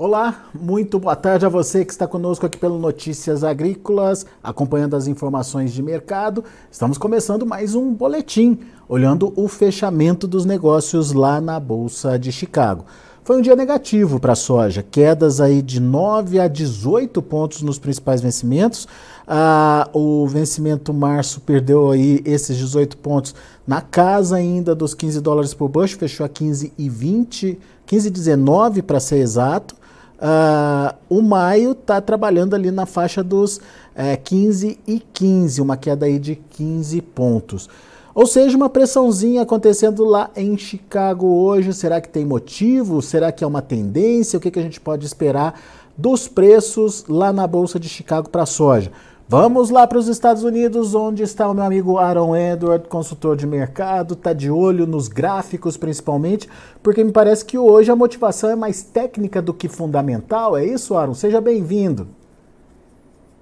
Olá, muito boa tarde a você que está conosco aqui pelo Notícias Agrícolas, acompanhando as informações de mercado. Estamos começando mais um boletim, olhando o fechamento dos negócios lá na Bolsa de Chicago. Foi um dia negativo para a soja, quedas aí de 9 a 18 pontos nos principais vencimentos. Ah, o vencimento março perdeu aí esses 18 pontos na casa ainda dos 15 dólares por bushel, fechou a 15 e 20, 15 e 19 para ser exato. Uh, o maio está trabalhando ali na faixa dos é, 15 e 15, uma queda aí de 15 pontos. Ou seja, uma pressãozinha acontecendo lá em Chicago hoje. Será que tem motivo? Será que é uma tendência? O que, que a gente pode esperar dos preços lá na Bolsa de Chicago para a soja? Vamos lá para os Estados Unidos, onde está o meu amigo Aaron Edward, consultor de mercado, está de olho nos gráficos principalmente, porque me parece que hoje a motivação é mais técnica do que fundamental. É isso, Aaron? Seja bem-vindo.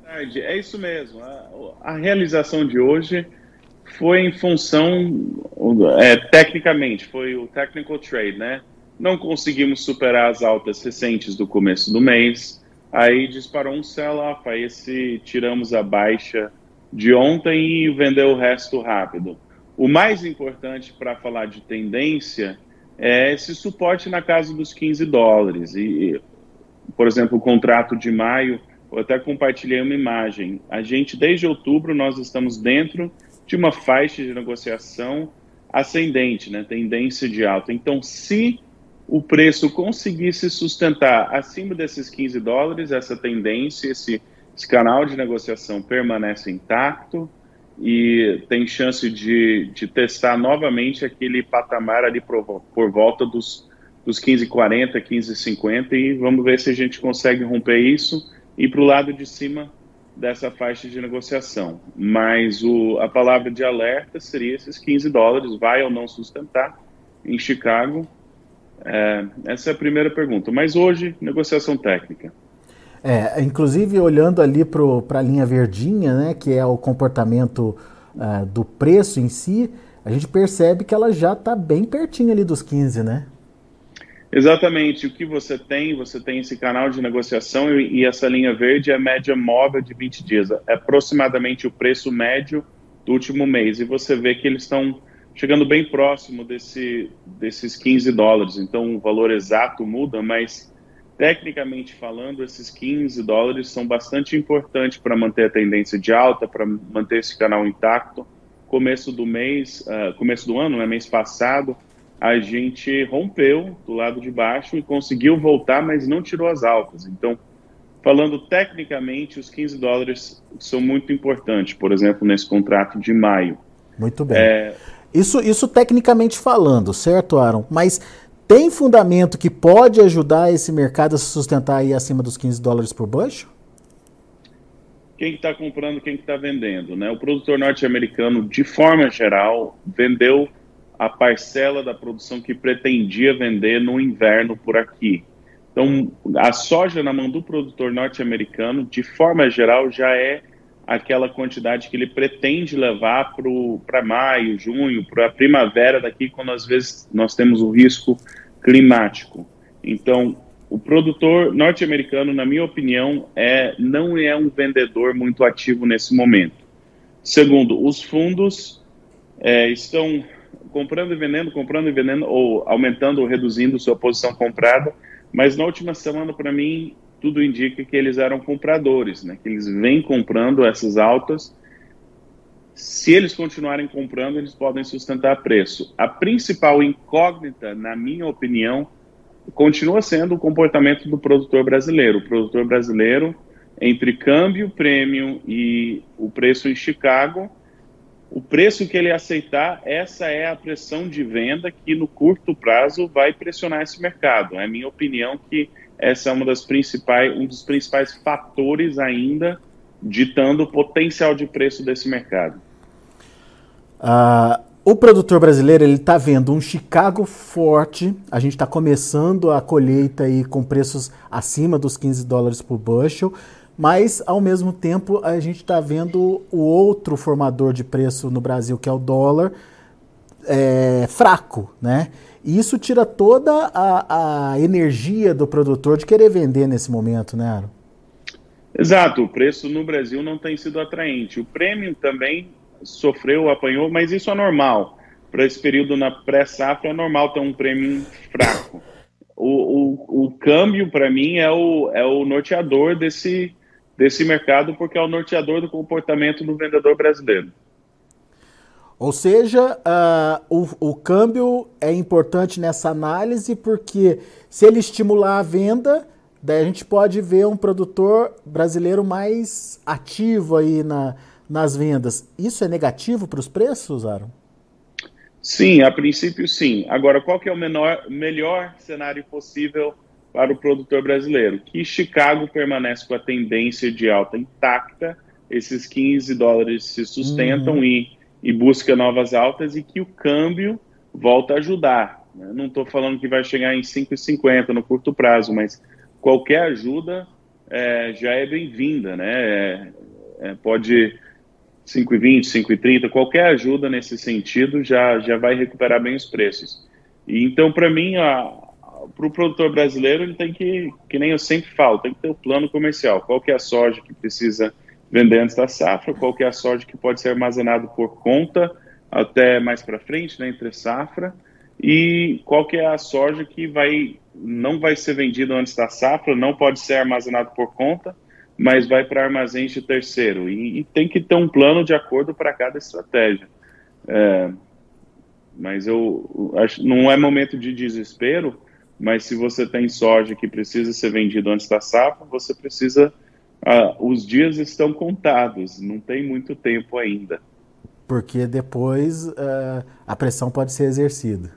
É isso mesmo. A, a, realização de hoje foi em função, é, tecnicamente, foi o technical trade, né? Não conseguimos superar as altas recentes do começo do mês Aí disparou um sell-off, aí esse, tiramos a baixa de ontem e vendeu o resto rápido. O mais importante para falar de tendência é esse suporte na casa dos 15 dólares. E, por exemplo, o contrato de maio, eu até compartilhei uma imagem. A gente, desde outubro, nós estamos dentro de uma faixa de negociação ascendente, né? tendência de alta. Então, se o preço conseguir se sustentar acima desses 15 dólares, essa tendência, esse, esse canal de negociação permanece intacto e tem chance de, de testar novamente aquele patamar ali por, por volta dos, dos 15,40, 15,50 e vamos ver se a gente consegue romper isso e para o lado de cima dessa faixa de negociação. Mas o, a palavra de alerta seria esses 15 dólares, vai ou não sustentar em Chicago é, essa é a primeira pergunta. Mas hoje, negociação técnica. É, inclusive olhando ali para a linha verdinha, né, que é o comportamento uh, do preço em si, a gente percebe que ela já está bem pertinho ali dos 15, né? Exatamente. O que você tem, você tem esse canal de negociação e, e essa linha verde é a média móvel de 20 dias. É aproximadamente o preço médio do último mês. E você vê que eles estão chegando bem próximo desse, desses 15 dólares. Então, o valor exato muda, mas tecnicamente falando, esses 15 dólares são bastante importantes para manter a tendência de alta, para manter esse canal intacto. Começo do mês, uh, começo do ano, né, mês passado, a gente rompeu do lado de baixo e conseguiu voltar, mas não tirou as altas. Então, falando tecnicamente, os 15 dólares são muito importantes, por exemplo, nesse contrato de maio. Muito bem. É, isso, isso tecnicamente falando, certo, Aaron? Mas tem fundamento que pode ajudar esse mercado a se sustentar aí acima dos 15 dólares por bushel? Quem está comprando, quem está vendendo, né? O produtor norte-americano, de forma geral, vendeu a parcela da produção que pretendia vender no inverno por aqui. Então, a soja na mão do produtor norte-americano, de forma geral, já é aquela quantidade que ele pretende levar para maio, junho, para a primavera daqui, quando às vezes nós temos o risco climático. Então, o produtor norte-americano, na minha opinião, é, não é um vendedor muito ativo nesse momento. Segundo, os fundos é, estão comprando e vendendo, comprando e vendendo, ou aumentando ou reduzindo sua posição comprada, mas na última semana, para mim, tudo indica que eles eram compradores, né? que eles vêm comprando essas altas. Se eles continuarem comprando, eles podem sustentar preço. A principal incógnita, na minha opinião, continua sendo o comportamento do produtor brasileiro. O produtor brasileiro, entre câmbio, prêmio e o preço em Chicago, o preço que ele aceitar, essa é a pressão de venda que no curto prazo vai pressionar esse mercado. É minha opinião que essa é uma das principais, um dos principais fatores ainda ditando o potencial de preço desse mercado. Uh, o produtor brasileiro ele está vendo um Chicago forte. A gente está começando a colheita aí com preços acima dos 15 dólares por bushel, mas ao mesmo tempo a gente está vendo o outro formador de preço no Brasil, que é o dólar, é, fraco, né? E isso tira toda a, a energia do produtor de querer vender nesse momento, né, Aaron? Exato, o preço no Brasil não tem sido atraente. O prêmio também sofreu, apanhou, mas isso é normal. Para esse período na pré-safra é normal ter um prêmio fraco. O, o, o câmbio, para mim, é o, é o norteador desse, desse mercado, porque é o norteador do comportamento do vendedor brasileiro. Ou seja, uh, o, o câmbio é importante nessa análise porque se ele estimular a venda, daí a gente pode ver um produtor brasileiro mais ativo aí na, nas vendas. Isso é negativo para os preços, Aaron? Sim, a princípio sim. Agora, qual que é o menor, melhor cenário possível para o produtor brasileiro? Que Chicago permanece com a tendência de alta intacta, esses 15 dólares se sustentam uhum. e e busca novas altas e que o câmbio volta a ajudar. Né? Não estou falando que vai chegar em 5,50 no curto prazo, mas qualquer ajuda é, já é bem-vinda, né? É, é, pode 5,20, 5,30, qualquer ajuda nesse sentido já, já vai recuperar bem os preços. E então, para mim, para o produtor brasileiro, ele tem que, que nem eu sempre falo, tem que ter o um plano comercial. Qual que é a soja que precisa vender antes da safra, qual que é a soja que pode ser armazenado por conta até mais para frente, né, entre safra, e qual que é a soja que vai não vai ser vendida antes da safra, não pode ser armazenado por conta, mas vai para armazéns de terceiro. E, e, tem que ter um plano de acordo para cada estratégia. É, mas eu acho não é momento de desespero, mas se você tem soja que precisa ser vendido antes da safra, você precisa ah, os dias estão contados, não tem muito tempo ainda. Porque depois uh, a pressão pode ser exercida.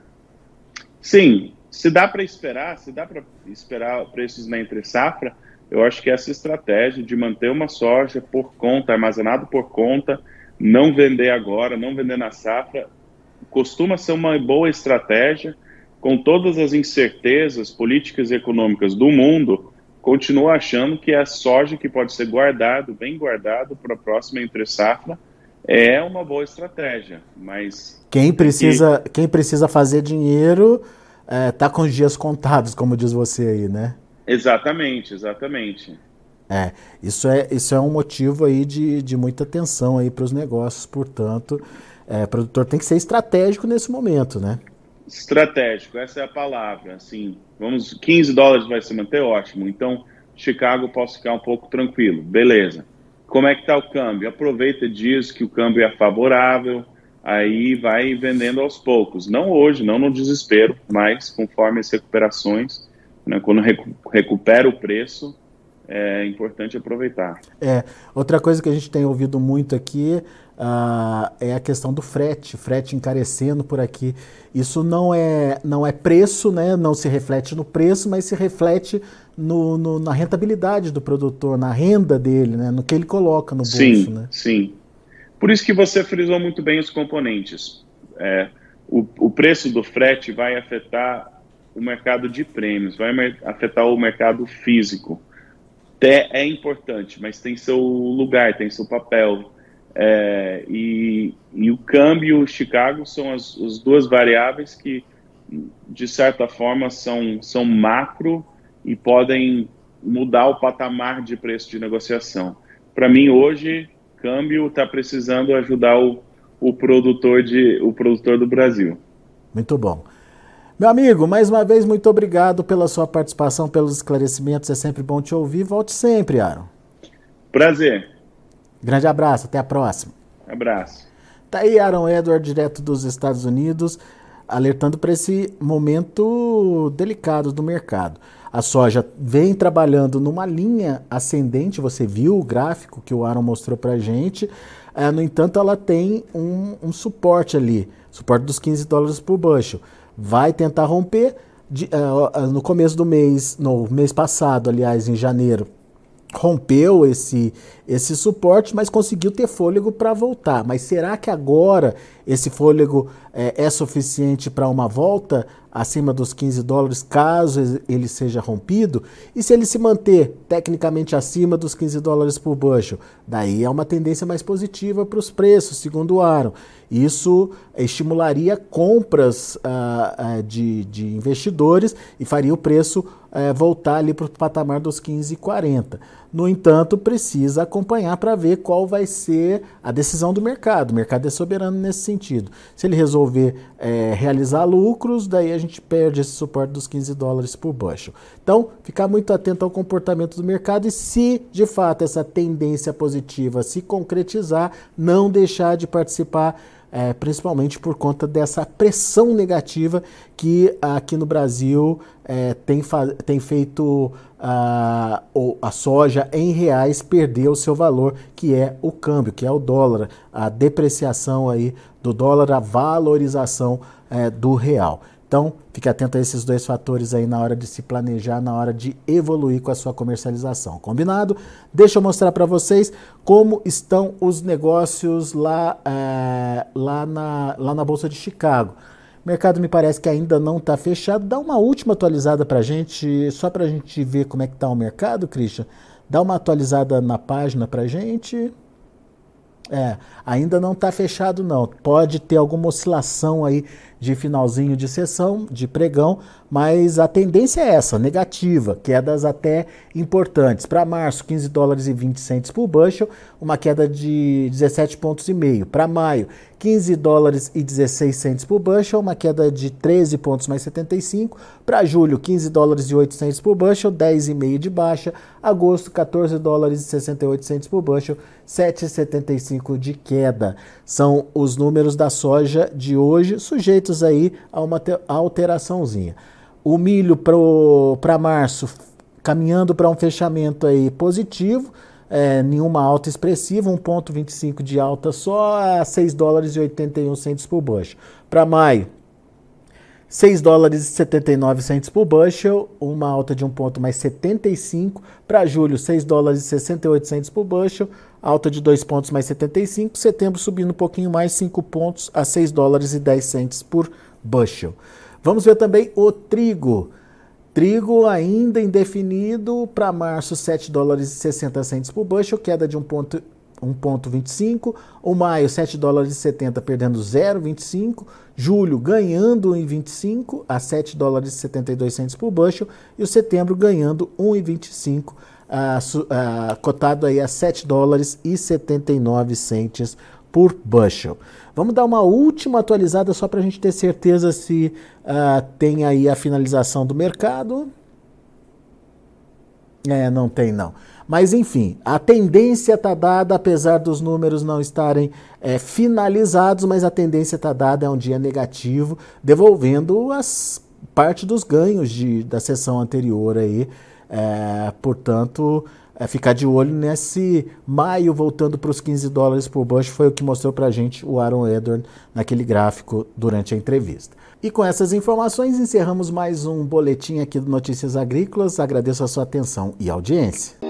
Sim, se dá para esperar, se dá para esperar preços na entre safra, eu acho que essa estratégia de manter uma soja por conta, armazenado por conta, não vender agora, não vender na safra, costuma ser uma boa estratégia. Com todas as incertezas políticas e econômicas do mundo, continuo achando que a soja que pode ser guardado, bem guardado para a próxima entre safra, é uma boa estratégia, mas quem precisa que... quem precisa fazer dinheiro está é, com os dias contados, como diz você aí, né? Exatamente, exatamente. É, isso é, isso é um motivo aí de, de muita atenção aí para os negócios, portanto, é, produtor tem que ser estratégico nesse momento, né? Estratégico, essa é a palavra. Assim, vamos, 15 dólares vai se manter ótimo. Então, Chicago posso ficar um pouco tranquilo. Beleza. Como é que está o câmbio? Aproveita diz que o câmbio é favorável, aí vai vendendo aos poucos. Não hoje, não no desespero, mas conforme as recuperações, né, quando recu recupera o preço, é importante aproveitar. É, outra coisa que a gente tem ouvido muito aqui uh, é a questão do frete, frete encarecendo por aqui. Isso não é, não é preço, né? não se reflete no preço, mas se reflete no, no, na rentabilidade do produtor, na renda dele, né? no que ele coloca no bolso. Sim, né? sim. Por isso que você frisou muito bem os componentes. É, o, o preço do frete vai afetar o mercado de prêmios, vai afetar o mercado físico é importante, mas tem seu lugar, tem seu papel. É, e, e, o câmbio e o Chicago são as, as, duas variáveis que, de certa forma, são, são macro e podem mudar o patamar de preço de negociação. Para mim, hoje, câmbio está precisando ajudar o, o, produtor de, o produtor do Brasil. Muito bom. Meu amigo, mais uma vez, muito obrigado pela sua participação, pelos esclarecimentos. É sempre bom te ouvir. Volte sempre, Aaron. Prazer. Grande abraço, até a próxima. Abraço. Tá aí Aaron Edward, direto dos Estados Unidos, alertando para esse momento delicado do mercado. A soja vem trabalhando numa linha ascendente, você viu o gráfico que o Aaron mostrou para gente. É, no entanto, ela tem um, um suporte ali, suporte dos 15 dólares por bushel vai tentar romper. De, uh, no começo do mês, no mês passado, aliás, em janeiro, rompeu esse, esse suporte, mas conseguiu ter fôlego para voltar. Mas será que agora esse fôlego é, é suficiente para uma volta acima dos 15 dólares, caso ele seja rompido, e se ele se manter tecnicamente acima dos 15 dólares por bushel, daí é uma tendência mais positiva para os preços, segundo o Aaron. Isso estimularia compras uh, uh, de, de investidores e faria o preço uh, voltar ali para o patamar dos 15,40. No entanto, precisa acompanhar para ver qual vai ser a decisão do mercado. O mercado é soberano nesse sentido. Se ele resolver é, realizar lucros, daí a gente perde esse suporte dos 15 dólares por bushel. Então, ficar muito atento ao comportamento do mercado e se de fato essa tendência positiva se concretizar, não deixar de participar é, principalmente por conta dessa pressão negativa que aqui no Brasil é, tem, tem feito a, a soja em reais perder o seu valor, que é o câmbio, que é o dólar, a depreciação aí do dólar, a valorização é, do real. Então, fique atento a esses dois fatores aí na hora de se planejar, na hora de evoluir com a sua comercialização. Combinado? Deixa eu mostrar para vocês como estão os negócios lá, é, lá, na, lá na Bolsa de Chicago. O mercado me parece que ainda não está fechado. Dá uma última atualizada para a gente, só para a gente ver como é que está o mercado, Christian. Dá uma atualizada na página para a gente. É, ainda não está fechado não. Pode ter alguma oscilação aí de finalzinho de sessão, de pregão, mas a tendência é essa, negativa, quedas até importantes. Para março, 15 dólares e 20 centes por bushel, uma queda de 17 pontos e meio. Para maio, 15 dólares e 16 centes por bushel, uma queda de 13 pontos mais 75. Para julho, 15 dólares e 8 centes por bushel, 10,5 de baixa. Agosto, 14 dólares e 68 centes por bushel, 7,75 de queda. São os números da soja de hoje, sujeitos aí a uma alteraçãozinha. O milho para março caminhando para um fechamento aí positivo, é, nenhuma alta expressiva, 1,25 de alta só a 6 dólares e 81 centos por bushel. Para maio, 6 dólares e 79 centos por bushel, uma alta de um ponto mais 75. Para julho, 6 dólares e 68 centos por bushel, alta de 2 pontos mais 75. Setembro subindo um pouquinho mais, 5 pontos a 6 dólares e 10 centos por bushel. Vamos ver também o trigo. Trigo ainda indefinido para março, 7 dólares e 60 centos por bushel, queda de 1,25. O maio, 7 dólares e 70, perdendo 0,25. Julho, ganhando 1,25 a 7 dólares e 72 centos por bushel. E o setembro, ganhando 1,25, uh, uh, cotado aí a 7 dólares e 79 centos por bushel. Vamos dar uma última atualizada só para a gente ter certeza se uh, tem aí a finalização do mercado. É, não tem não. Mas enfim, a tendência está dada, apesar dos números não estarem é, finalizados, mas a tendência está dada, é um dia negativo, devolvendo as parte dos ganhos de, da sessão anterior aí. É, portanto, é, ficar de olho nesse maio voltando para os 15 dólares por bush, foi o que mostrou para a gente o Aaron Edward naquele gráfico durante a entrevista. E com essas informações encerramos mais um boletim aqui do Notícias Agrícolas. Agradeço a sua atenção e audiência.